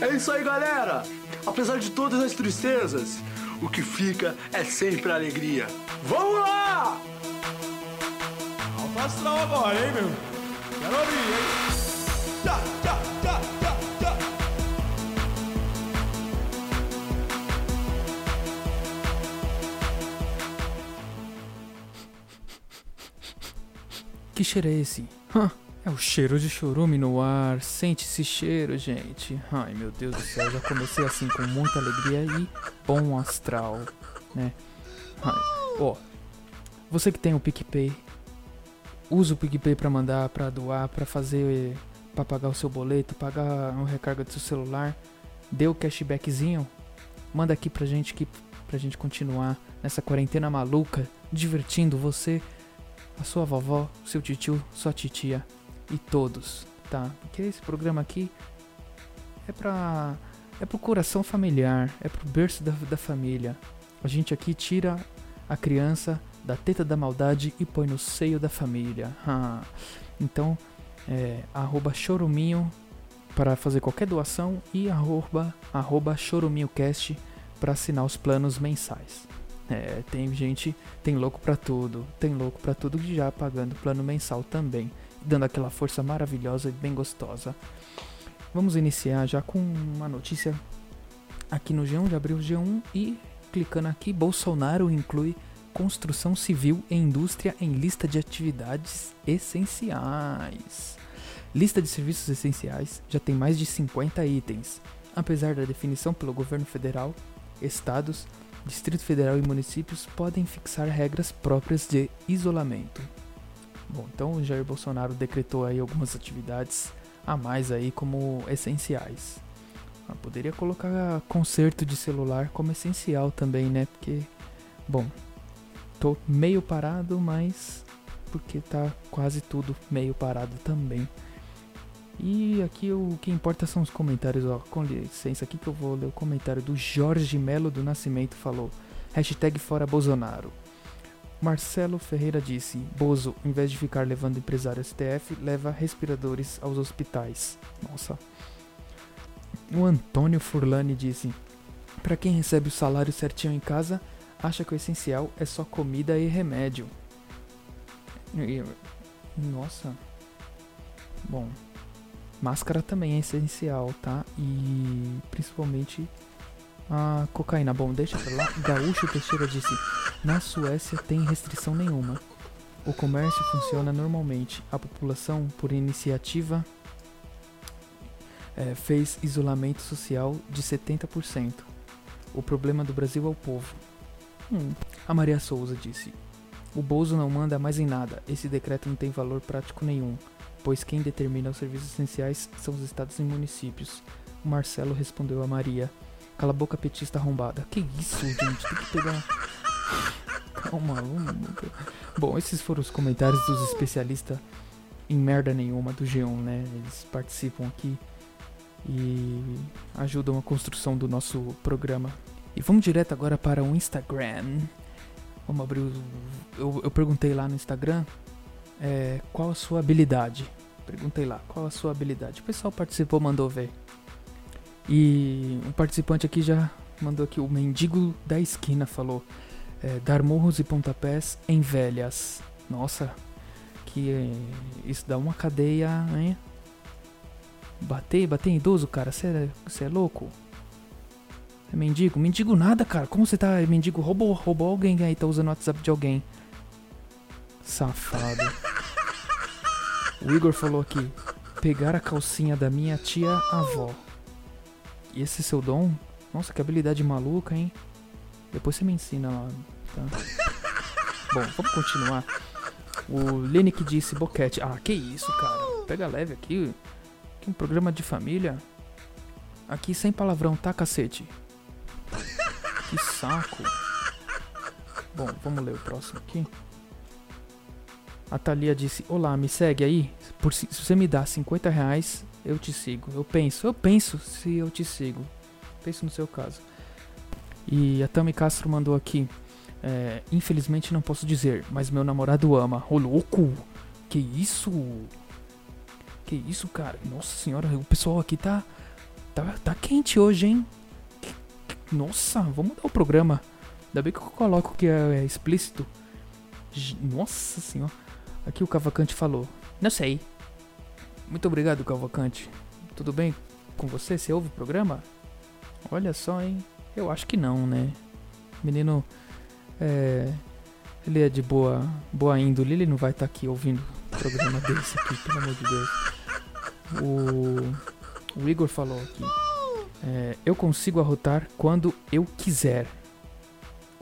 É isso aí, galera! Apesar de todas as tristezas, o que fica é sempre a alegria. Vamos lá! Alto astral agora, hein, meu? Quero ouvir, hein? Tchá, tchá, tchá, tchá, tchá. Que cheiro é esse? Hã, é o cheiro de chorume no ar. Sente esse cheiro, gente. Ai, meu Deus do céu, já comecei assim com muita alegria e bom astral, né? Ó, você que tem o PicPay, usa o PicPay pra mandar, pra doar, pra fazer, pra pagar o seu boleto, pagar uma recarga do seu celular. Dê o cashbackzinho, manda aqui pra gente que pra gente continuar nessa quarentena maluca, divertindo você, a sua vovó, seu tio, sua titia e todos, tá? Porque esse programa aqui é pra é pro coração familiar, é pro berço da, da família. A gente aqui tira a criança da teta da maldade e põe no seio da família. Ah, Então, é, arroba choruminho para fazer qualquer doação e arroba, arroba choruminhocast para assinar os planos mensais. É, tem gente, tem louco pra tudo, tem louco pra tudo que já pagando plano mensal também, dando aquela força maravilhosa e bem gostosa. Vamos iniciar já com uma notícia aqui no G1, de abril G1 e clicando aqui, Bolsonaro inclui construção civil e indústria em lista de atividades essenciais. Lista de serviços essenciais já tem mais de 50 itens. Apesar da definição pelo governo federal, estados, Distrito Federal e municípios podem fixar regras próprias de isolamento. Bom, então o Jair Bolsonaro decretou aí algumas atividades a mais aí como essenciais. Ah, poderia colocar conserto de celular como essencial também, né? Porque, bom, tô meio parado, mas porque tá quase tudo meio parado também. E aqui o que importa são os comentários, ó. Com licença aqui que eu vou ler o comentário do Jorge Melo do Nascimento falou. Hashtag fora Bolsonaro. Marcelo Ferreira disse, Bozo, em vez de ficar levando empresário STF, leva respiradores aos hospitais. Nossa. O Antônio Furlani disse, para quem recebe o salário certinho em casa, acha que o essencial é só comida e remédio. Nossa. Bom, Máscara também é essencial, tá? E principalmente a cocaína. Bom, deixa pra lá. Gaúcho Teixeira disse: Na Suécia tem restrição nenhuma. O comércio funciona normalmente. A população, por iniciativa, eh, fez isolamento social de 70%. O problema do Brasil é o povo. Hum. A Maria Souza disse: O Bozo não manda mais em nada. Esse decreto não tem valor prático nenhum pois quem determina os serviços essenciais são os estados e municípios. Marcelo respondeu a Maria. Cala a boca, petista arrombada. Que isso, gente? Tem que pegar. Calma, vamos. Bom, esses foram os comentários dos especialistas em merda nenhuma do G1, né? Eles participam aqui e ajudam a construção do nosso programa. E vamos direto agora para o Instagram. Vamos abrir o. Eu, eu perguntei lá no Instagram é, qual a sua habilidade? Perguntei lá, qual a sua habilidade? O pessoal participou, mandou ver. E um participante aqui já mandou aqui, o mendigo da esquina falou: é, dar murros e pontapés em velhas. Nossa, que é, isso dá uma cadeia, hein? Bater, bater em idoso, cara, você é, é louco? É mendigo? Mendigo nada, cara. Como você tá? É mendigo roubou, roubou alguém aí, tá usando o WhatsApp de alguém. Safado. O Igor falou aqui: pegar a calcinha da minha tia avó. E esse seu dom? Nossa, que habilidade maluca, hein? Depois você me ensina lá, tá? Bom, vamos continuar. O Lenick disse boquete. Ah, que isso, cara. Pega leve aqui. Que um programa de família. Aqui sem palavrão, tá, cacete? Que saco. Bom, vamos ler o próximo aqui. A Thalia disse: Olá, me segue aí. Por, se você me dá 50 reais, eu te sigo. Eu penso, eu penso se eu te sigo. Penso no seu caso. E a Tami Castro mandou aqui: é, Infelizmente não posso dizer, mas meu namorado ama. Ô louco! Que isso? Que isso, cara? Nossa senhora, o pessoal aqui tá. Tá, tá quente hoje, hein? Nossa, vamos mudar o programa. Ainda bem que eu coloco que é, é explícito. Nossa senhora. Aqui o Cavalcante falou. Não sei. Muito obrigado, Cavalcante. Tudo bem com você? Você ouve o programa? Olha só, hein? Eu acho que não, né? Menino. É. Ele é de boa, boa índole, ele não vai estar aqui ouvindo um programa desse aqui, pelo amor de Deus. O, o Igor falou aqui. é, eu consigo arrotar quando eu quiser.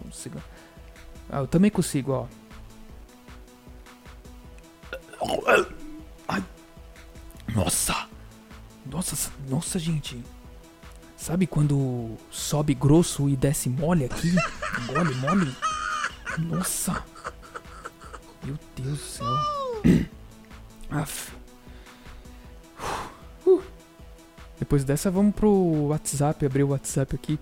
Consigo. Ah, eu também consigo, ó. Nossa, gente. Sabe quando sobe grosso e desce mole aqui? Mole, mole? Nossa! Meu Deus do céu. Aff. Uh. Depois dessa, vamos pro WhatsApp, abrir o WhatsApp aqui.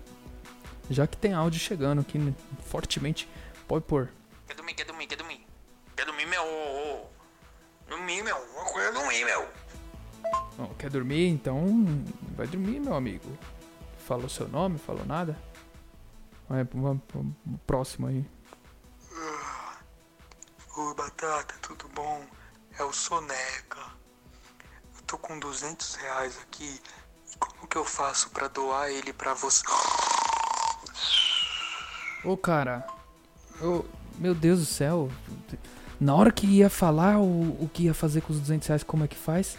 Já que tem áudio chegando aqui né, fortemente. Pode pôr. Dormir, Quer dormir? Então vai dormir, meu amigo. Falou seu nome? Falou nada? Vai, vamos pro próximo aí. Oi, Batata, tudo bom? É o Soneca. Eu tô com 200 reais aqui. E como que eu faço pra doar ele pra você? Ô, cara. Ô, meu Deus do céu. Na hora que ia falar o, o que ia fazer com os 200 reais, como é que faz?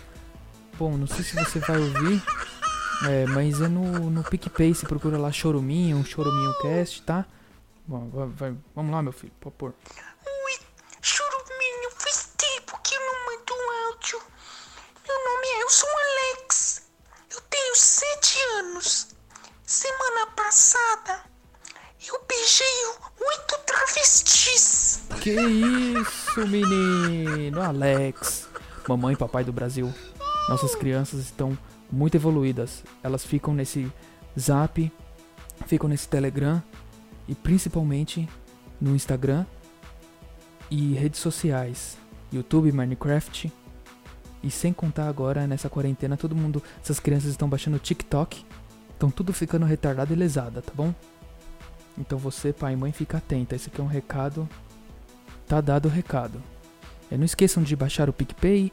Bom, não sei se você vai ouvir. É, mas é no, no PicPay. Você procura lá Choruminho, um Choruminho Cast, tá? Bom, vai, vai- vamos lá, meu filho. Pode pôr. Ui, churuminho, faz tempo que eu não mando um áudio. Meu nome é Elson Alex. Eu tenho sete anos. Semana passada, eu beijei oito travestis. Que isso, menino? Alex. Mamãe e papai do Brasil. Nossas crianças estão muito evoluídas. Elas ficam nesse Zap, ficam nesse Telegram e principalmente no Instagram e redes sociais, YouTube, Minecraft. E sem contar agora nessa quarentena, todo mundo, essas crianças estão baixando TikTok, estão tudo ficando retardado e lesada, tá bom? Então você, pai e mãe, fica atenta. Esse aqui é um recado tá dado o recado. É, não esqueçam de baixar o PicPay,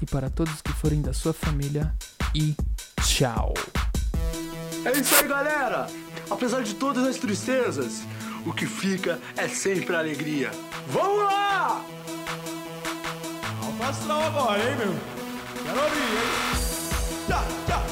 e para todos que forem da sua família e tchau. É isso aí, galera! Apesar de todas as tristezas, o que fica é sempre a alegria. Vamos lá! Alfa agora, hein, meu? Quero ouvir, hein? Tá,